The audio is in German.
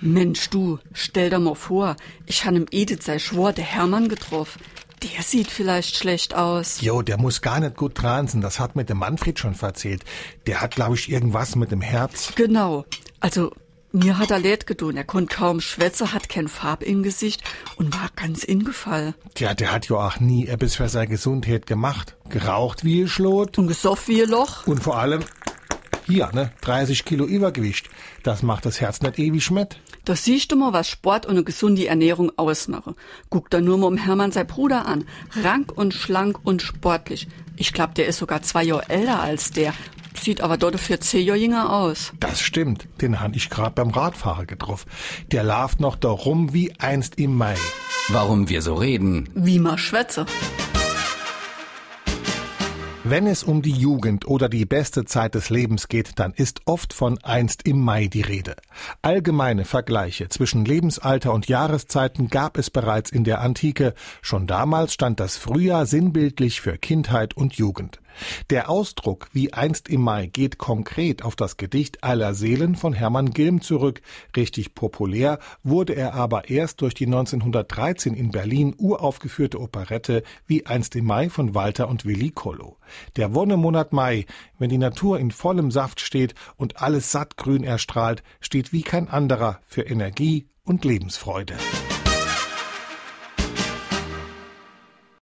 Mensch, du, stell dir mal vor, ich han im Edith sei Schwor der Hermann getroffen. Der sieht vielleicht schlecht aus. Jo, der muss gar nicht gut transen. Das hat mir der Manfred schon verzählt. Der hat, glaube ich, irgendwas mit dem Herz. Genau. Also, mir hat er leid gedun. Er konnte kaum schwätze, hat kein Farb im Gesicht und war ganz ingefallen. Tja, der hat ja auch nie etwas für seine Gesundheit gemacht. Geraucht wie ein Schlot. Und gesoffen wie ein Loch. Und vor allem, hier, ne, 30 Kilo Übergewicht. Das macht das Herz nicht ewig mit. Da siehst du mal, was Sport und eine gesunde Ernährung ausmachen. Guck da nur mal um Hermann sein Bruder an. Rank und schlank und sportlich. Ich glaub, der ist sogar zwei Jahre älter als der. Sieht aber dort für zehn Jahre jünger aus. Das stimmt. Den han ich grad beim Radfahrer getroffen. Der lauft noch da rum wie einst im Mai. Warum wir so reden. Wie ma schwätze. Wenn es um die Jugend oder die beste Zeit des Lebens geht, dann ist oft von einst im Mai die Rede. Allgemeine Vergleiche zwischen Lebensalter und Jahreszeiten gab es bereits in der Antike. Schon damals stand das Frühjahr sinnbildlich für Kindheit und Jugend. Der Ausdruck wie einst im Mai geht konkret auf das Gedicht Aller Seelen von Hermann Gilm zurück. Richtig populär wurde er aber erst durch die 1913 in Berlin uraufgeführte Operette wie einst im Mai von Walter und Willi Kollo. Der Wonnemonat Mai, wenn die Natur in vollem Saft steht und alles sattgrün erstrahlt, steht wie kein anderer für Energie und Lebensfreude.